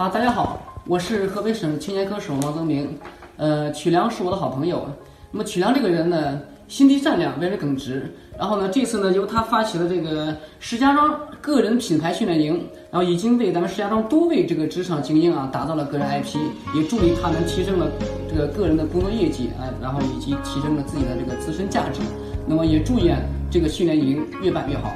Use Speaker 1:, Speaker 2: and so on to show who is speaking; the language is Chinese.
Speaker 1: 好，大家好，我是河北省青年歌手王增明。呃，曲良是我的好朋友。那么曲良这个人呢，心地善良，为人耿直。然后呢，这次呢，由他发起的这个石家庄个人品牌训练营，然后已经为咱们石家庄多位这个职场精英啊打造了个人 IP，也助力他们提升了这个个人的工作业绩啊，然后以及提升了自己的这个自身价值。那么也祝愿这个训练营越办越好。